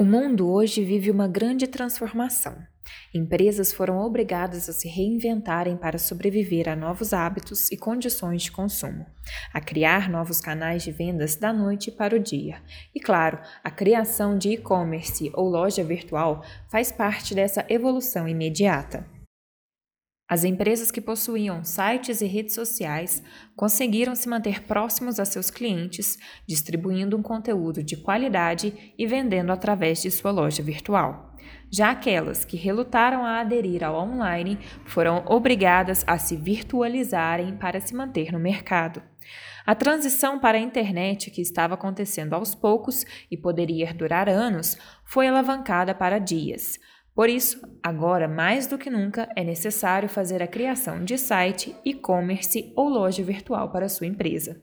O mundo hoje vive uma grande transformação. Empresas foram obrigadas a se reinventarem para sobreviver a novos hábitos e condições de consumo, a criar novos canais de vendas da noite para o dia. E claro, a criação de e-commerce ou loja virtual faz parte dessa evolução imediata. As empresas que possuíam sites e redes sociais conseguiram se manter próximos a seus clientes, distribuindo um conteúdo de qualidade e vendendo através de sua loja virtual. Já aquelas que relutaram a aderir ao online foram obrigadas a se virtualizarem para se manter no mercado. A transição para a internet, que estava acontecendo aos poucos e poderia durar anos, foi alavancada para dias. Por isso, agora mais do que nunca é necessário fazer a criação de site, e-commerce ou loja virtual para sua empresa.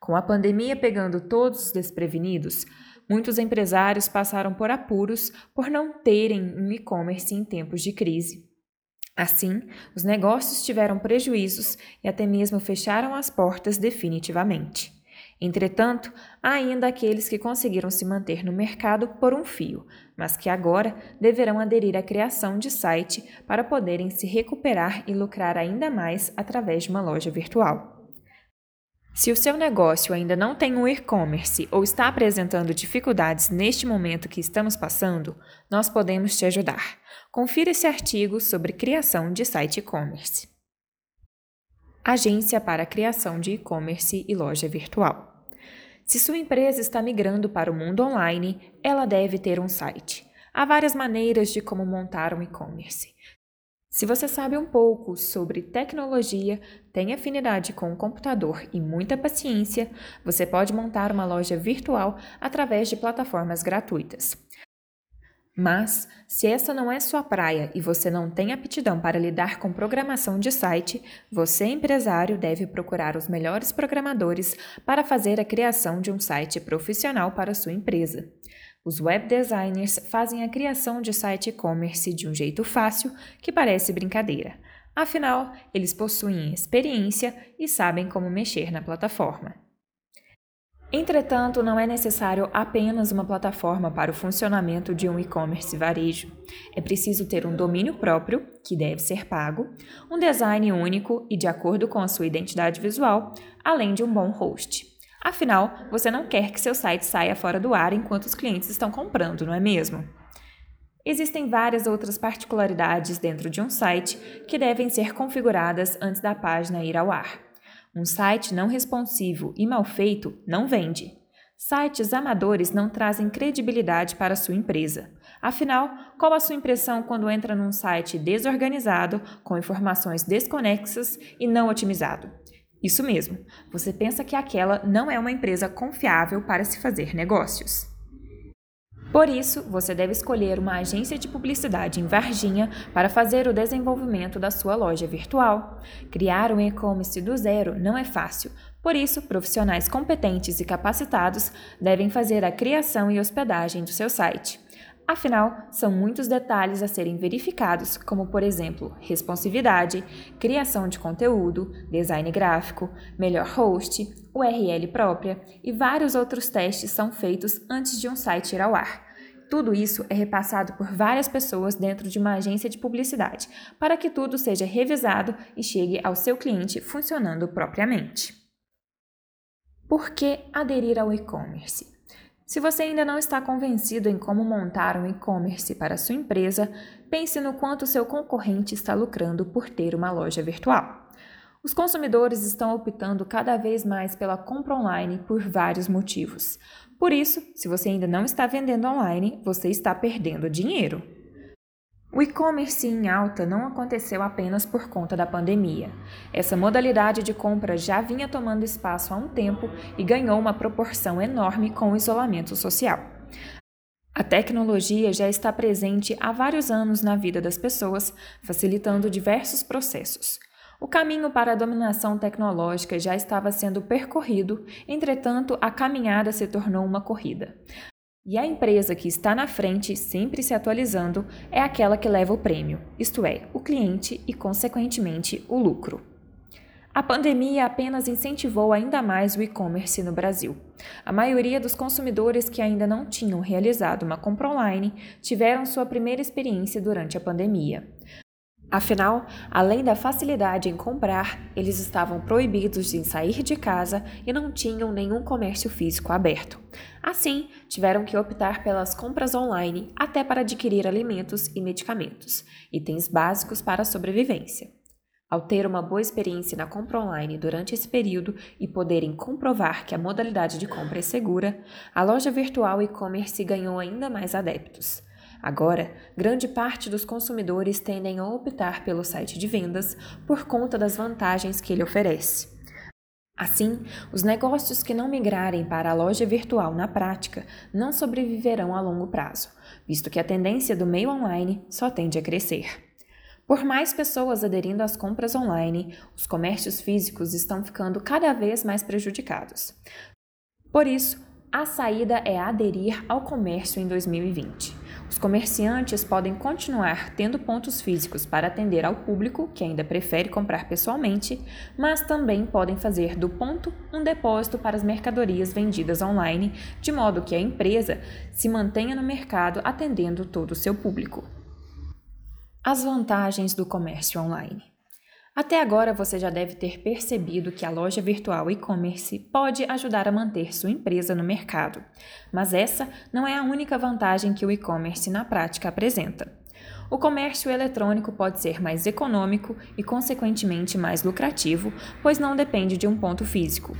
Com a pandemia pegando todos os desprevenidos, muitos empresários passaram por apuros por não terem um e-commerce em tempos de crise. Assim, os negócios tiveram prejuízos e até mesmo fecharam as portas definitivamente. Entretanto, há ainda aqueles que conseguiram se manter no mercado por um fio, mas que agora deverão aderir à criação de site para poderem se recuperar e lucrar ainda mais através de uma loja virtual. Se o seu negócio ainda não tem um e-commerce ou está apresentando dificuldades neste momento que estamos passando, nós podemos te ajudar. Confira esse artigo sobre criação de site e-commerce. Agência para criação de e-commerce e loja virtual. Se sua empresa está migrando para o mundo online, ela deve ter um site. Há várias maneiras de como montar um e-commerce. Se você sabe um pouco sobre tecnologia, tem afinidade com o computador e muita paciência, você pode montar uma loja virtual através de plataformas gratuitas. Mas, se essa não é sua praia e você não tem aptidão para lidar com programação de site, você, empresário, deve procurar os melhores programadores para fazer a criação de um site profissional para sua empresa. Os web designers fazem a criação de site e-commerce de um jeito fácil que parece brincadeira. Afinal, eles possuem experiência e sabem como mexer na plataforma. Entretanto, não é necessário apenas uma plataforma para o funcionamento de um e-commerce varejo. É preciso ter um domínio próprio, que deve ser pago, um design único e de acordo com a sua identidade visual, além de um bom host. Afinal, você não quer que seu site saia fora do ar enquanto os clientes estão comprando, não é mesmo? Existem várias outras particularidades dentro de um site que devem ser configuradas antes da página ir ao ar. Um site não responsivo e mal feito não vende. Sites amadores não trazem credibilidade para a sua empresa. Afinal, qual a sua impressão quando entra num site desorganizado, com informações desconexas e não otimizado? Isso mesmo, você pensa que aquela não é uma empresa confiável para se fazer negócios. Por isso, você deve escolher uma agência de publicidade em Varginha para fazer o desenvolvimento da sua loja virtual. Criar um e-commerce do zero não é fácil, por isso, profissionais competentes e capacitados devem fazer a criação e hospedagem do seu site. Afinal, são muitos detalhes a serem verificados, como, por exemplo, responsividade, criação de conteúdo, design gráfico, melhor host, URL própria e vários outros testes são feitos antes de um site ir ao ar. Tudo isso é repassado por várias pessoas dentro de uma agência de publicidade, para que tudo seja revisado e chegue ao seu cliente funcionando propriamente. Por que aderir ao e-commerce? Se você ainda não está convencido em como montar um e-commerce para sua empresa, pense no quanto seu concorrente está lucrando por ter uma loja virtual. Os consumidores estão optando cada vez mais pela compra online por vários motivos. Por isso, se você ainda não está vendendo online, você está perdendo dinheiro. O e-commerce em alta não aconteceu apenas por conta da pandemia. Essa modalidade de compra já vinha tomando espaço há um tempo e ganhou uma proporção enorme com o isolamento social. A tecnologia já está presente há vários anos na vida das pessoas, facilitando diversos processos. O caminho para a dominação tecnológica já estava sendo percorrido, entretanto, a caminhada se tornou uma corrida. E a empresa que está na frente, sempre se atualizando, é aquela que leva o prêmio, isto é, o cliente e, consequentemente, o lucro. A pandemia apenas incentivou ainda mais o e-commerce no Brasil. A maioria dos consumidores que ainda não tinham realizado uma compra online tiveram sua primeira experiência durante a pandemia. Afinal, além da facilidade em comprar, eles estavam proibidos de sair de casa e não tinham nenhum comércio físico aberto. Assim, tiveram que optar pelas compras online até para adquirir alimentos e medicamentos, itens básicos para a sobrevivência. Ao ter uma boa experiência na compra online durante esse período e poderem comprovar que a modalidade de compra é segura, a loja virtual e-commerce ganhou ainda mais adeptos. Agora, grande parte dos consumidores tendem a optar pelo site de vendas por conta das vantagens que ele oferece. Assim, os negócios que não migrarem para a loja virtual na prática não sobreviverão a longo prazo, visto que a tendência do meio online só tende a crescer. Por mais pessoas aderindo às compras online, os comércios físicos estão ficando cada vez mais prejudicados. Por isso, a saída é aderir ao comércio em 2020. Os comerciantes podem continuar tendo pontos físicos para atender ao público que ainda prefere comprar pessoalmente, mas também podem fazer do ponto um depósito para as mercadorias vendidas online, de modo que a empresa se mantenha no mercado atendendo todo o seu público. As vantagens do comércio online. Até agora você já deve ter percebido que a loja virtual e-commerce pode ajudar a manter sua empresa no mercado, mas essa não é a única vantagem que o e-commerce na prática apresenta. O comércio eletrônico pode ser mais econômico e, consequentemente, mais lucrativo, pois não depende de um ponto físico.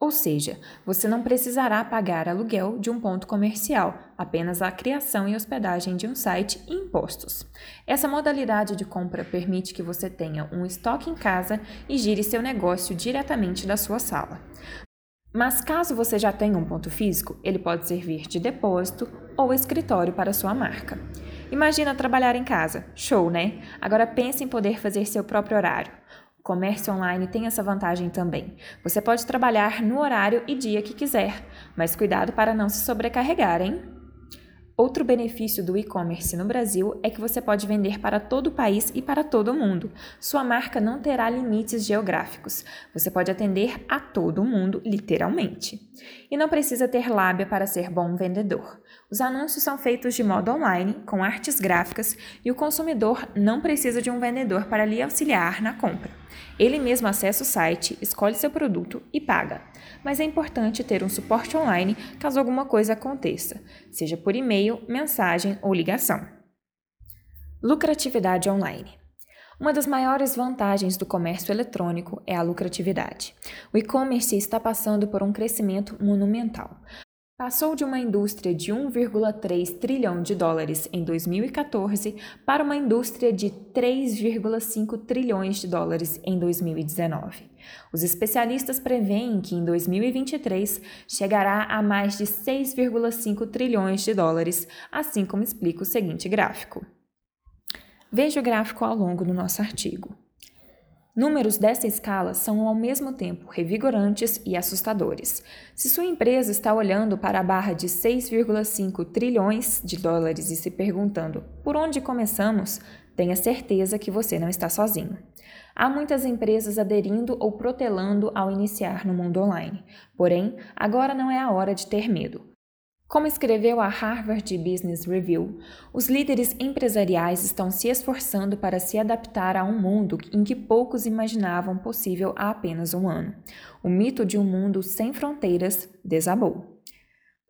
Ou seja, você não precisará pagar aluguel de um ponto comercial, apenas a criação e hospedagem de um site e impostos. Essa modalidade de compra permite que você tenha um estoque em casa e gire seu negócio diretamente da sua sala. Mas caso você já tenha um ponto físico, ele pode servir de depósito ou escritório para sua marca. Imagina trabalhar em casa. Show, né? Agora pense em poder fazer seu próprio horário. Comércio online tem essa vantagem também. Você pode trabalhar no horário e dia que quiser, mas cuidado para não se sobrecarregar, hein? Outro benefício do e-commerce no Brasil é que você pode vender para todo o país e para todo o mundo. Sua marca não terá limites geográficos. Você pode atender a todo mundo, literalmente. E não precisa ter lábia para ser bom vendedor. Os anúncios são feitos de modo online, com artes gráficas, e o consumidor não precisa de um vendedor para lhe auxiliar na compra. Ele mesmo acessa o site, escolhe seu produto e paga. Mas é importante ter um suporte online caso alguma coisa aconteça, seja por e-mail, mensagem ou ligação. Lucratividade online. Uma das maiores vantagens do comércio eletrônico é a lucratividade. O e-commerce está passando por um crescimento monumental. Passou de uma indústria de 1,3 trilhão de dólares em 2014 para uma indústria de 3,5 trilhões de dólares em 2019. Os especialistas preveem que em 2023 chegará a mais de 6,5 trilhões de dólares, assim como explica o seguinte gráfico. Veja o gráfico ao longo do nosso artigo. Números dessa escala são ao mesmo tempo revigorantes e assustadores. Se sua empresa está olhando para a barra de 6,5 trilhões de dólares e se perguntando por onde começamos, tenha certeza que você não está sozinho. Há muitas empresas aderindo ou protelando ao iniciar no mundo online. Porém, agora não é a hora de ter medo. Como escreveu a Harvard Business Review, os líderes empresariais estão se esforçando para se adaptar a um mundo em que poucos imaginavam possível há apenas um ano. O mito de um mundo sem fronteiras desabou.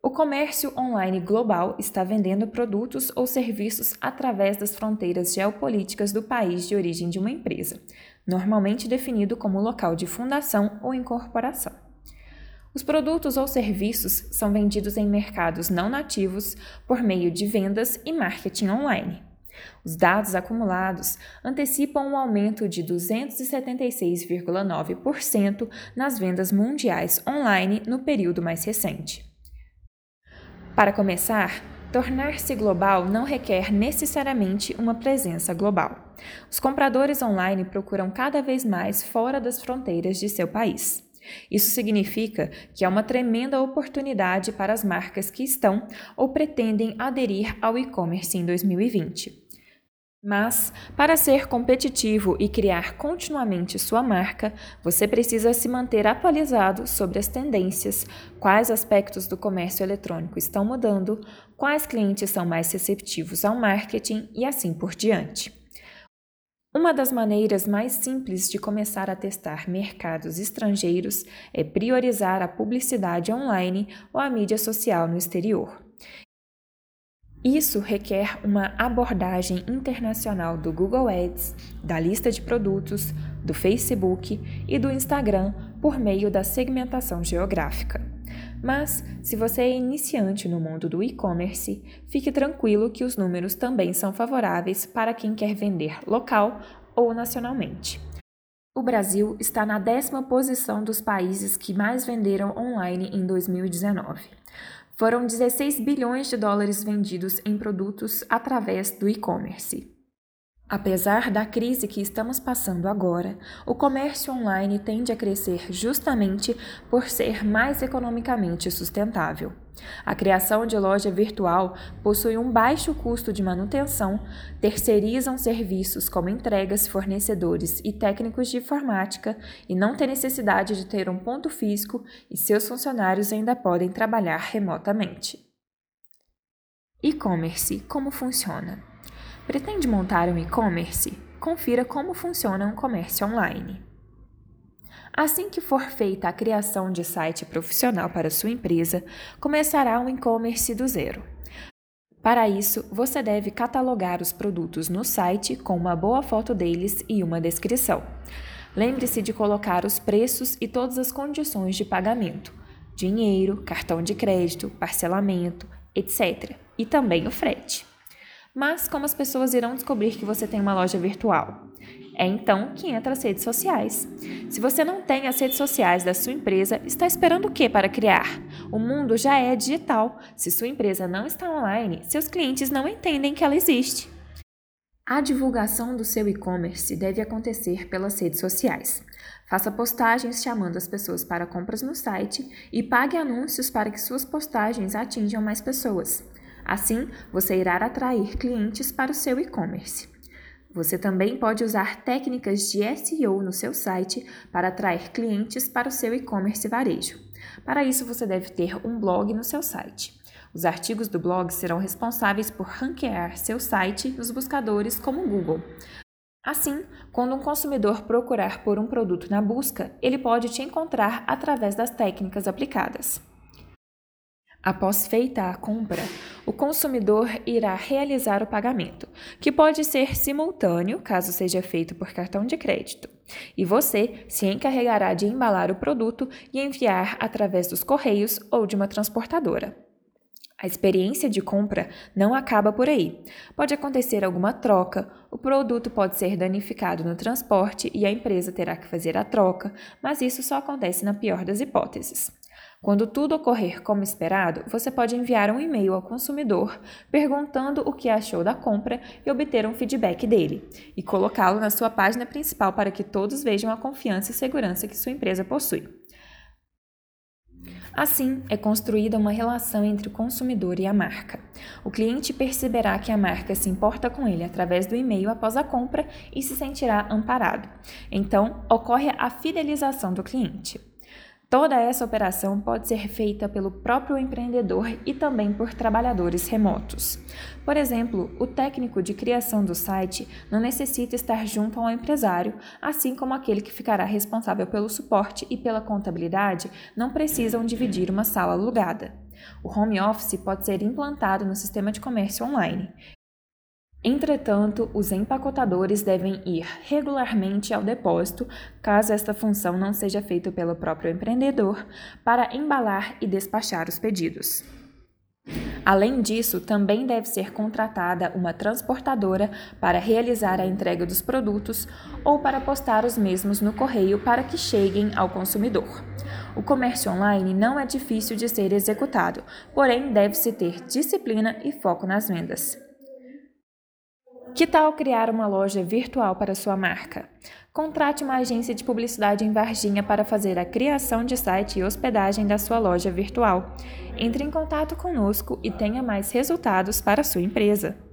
O comércio online global está vendendo produtos ou serviços através das fronteiras geopolíticas do país de origem de uma empresa, normalmente definido como local de fundação ou incorporação. Os produtos ou serviços são vendidos em mercados não nativos por meio de vendas e marketing online. Os dados acumulados antecipam um aumento de 276,9% nas vendas mundiais online no período mais recente. Para começar, tornar-se global não requer necessariamente uma presença global. Os compradores online procuram cada vez mais fora das fronteiras de seu país. Isso significa que há uma tremenda oportunidade para as marcas que estão ou pretendem aderir ao e-commerce em 2020. Mas, para ser competitivo e criar continuamente sua marca, você precisa se manter atualizado sobre as tendências, quais aspectos do comércio eletrônico estão mudando, quais clientes são mais receptivos ao marketing e assim por diante. Uma das maneiras mais simples de começar a testar mercados estrangeiros é priorizar a publicidade online ou a mídia social no exterior. Isso requer uma abordagem internacional do Google Ads, da lista de produtos, do Facebook e do Instagram por meio da segmentação geográfica. Mas, se você é iniciante no mundo do e-commerce, fique tranquilo que os números também são favoráveis para quem quer vender local ou nacionalmente. O Brasil está na décima posição dos países que mais venderam online em 2019. Foram 16 bilhões de dólares vendidos em produtos através do e-commerce. Apesar da crise que estamos passando agora, o comércio online tende a crescer justamente por ser mais economicamente sustentável. A criação de loja virtual possui um baixo custo de manutenção, terceirizam serviços como entregas, fornecedores e técnicos de informática e não tem necessidade de ter um ponto físico e seus funcionários ainda podem trabalhar remotamente. E-commerce como funciona? Pretende montar um e-commerce? Confira como funciona um comércio online. Assim que for feita a criação de site profissional para sua empresa, começará um e-commerce do zero. Para isso, você deve catalogar os produtos no site com uma boa foto deles e uma descrição. Lembre-se de colocar os preços e todas as condições de pagamento: dinheiro, cartão de crédito, parcelamento, etc. E também o frete. Mas como as pessoas irão descobrir que você tem uma loja virtual? É então que entra as redes sociais. Se você não tem as redes sociais da sua empresa, está esperando o que para criar? O mundo já é digital. Se sua empresa não está online, seus clientes não entendem que ela existe. A divulgação do seu e-commerce deve acontecer pelas redes sociais. Faça postagens chamando as pessoas para compras no site e pague anúncios para que suas postagens atinjam mais pessoas. Assim, você irá atrair clientes para o seu e-commerce. Você também pode usar técnicas de SEO no seu site para atrair clientes para o seu e-commerce varejo. Para isso, você deve ter um blog no seu site. Os artigos do blog serão responsáveis por ranquear seu site nos buscadores como o Google. Assim, quando um consumidor procurar por um produto na busca, ele pode te encontrar através das técnicas aplicadas. Após feita a compra, o consumidor irá realizar o pagamento, que pode ser simultâneo, caso seja feito por cartão de crédito, e você se encarregará de embalar o produto e enviar através dos correios ou de uma transportadora. A experiência de compra não acaba por aí. Pode acontecer alguma troca, o produto pode ser danificado no transporte e a empresa terá que fazer a troca, mas isso só acontece na pior das hipóteses. Quando tudo ocorrer como esperado, você pode enviar um e-mail ao consumidor perguntando o que achou da compra e obter um feedback dele, e colocá-lo na sua página principal para que todos vejam a confiança e segurança que sua empresa possui. Assim, é construída uma relação entre o consumidor e a marca. O cliente perceberá que a marca se importa com ele através do e-mail após a compra e se sentirá amparado. Então, ocorre a fidelização do cliente. Toda essa operação pode ser feita pelo próprio empreendedor e também por trabalhadores remotos. Por exemplo, o técnico de criação do site não necessita estar junto ao empresário, assim como aquele que ficará responsável pelo suporte e pela contabilidade não precisam dividir uma sala alugada. O home office pode ser implantado no sistema de comércio online. Entretanto, os empacotadores devem ir regularmente ao depósito, caso esta função não seja feita pelo próprio empreendedor, para embalar e despachar os pedidos. Além disso, também deve ser contratada uma transportadora para realizar a entrega dos produtos ou para postar os mesmos no correio para que cheguem ao consumidor. O comércio online não é difícil de ser executado, porém deve-se ter disciplina e foco nas vendas. Que tal criar uma loja virtual para sua marca? Contrate uma agência de publicidade em Varginha para fazer a criação de site e hospedagem da sua loja virtual. Entre em contato conosco e tenha mais resultados para sua empresa.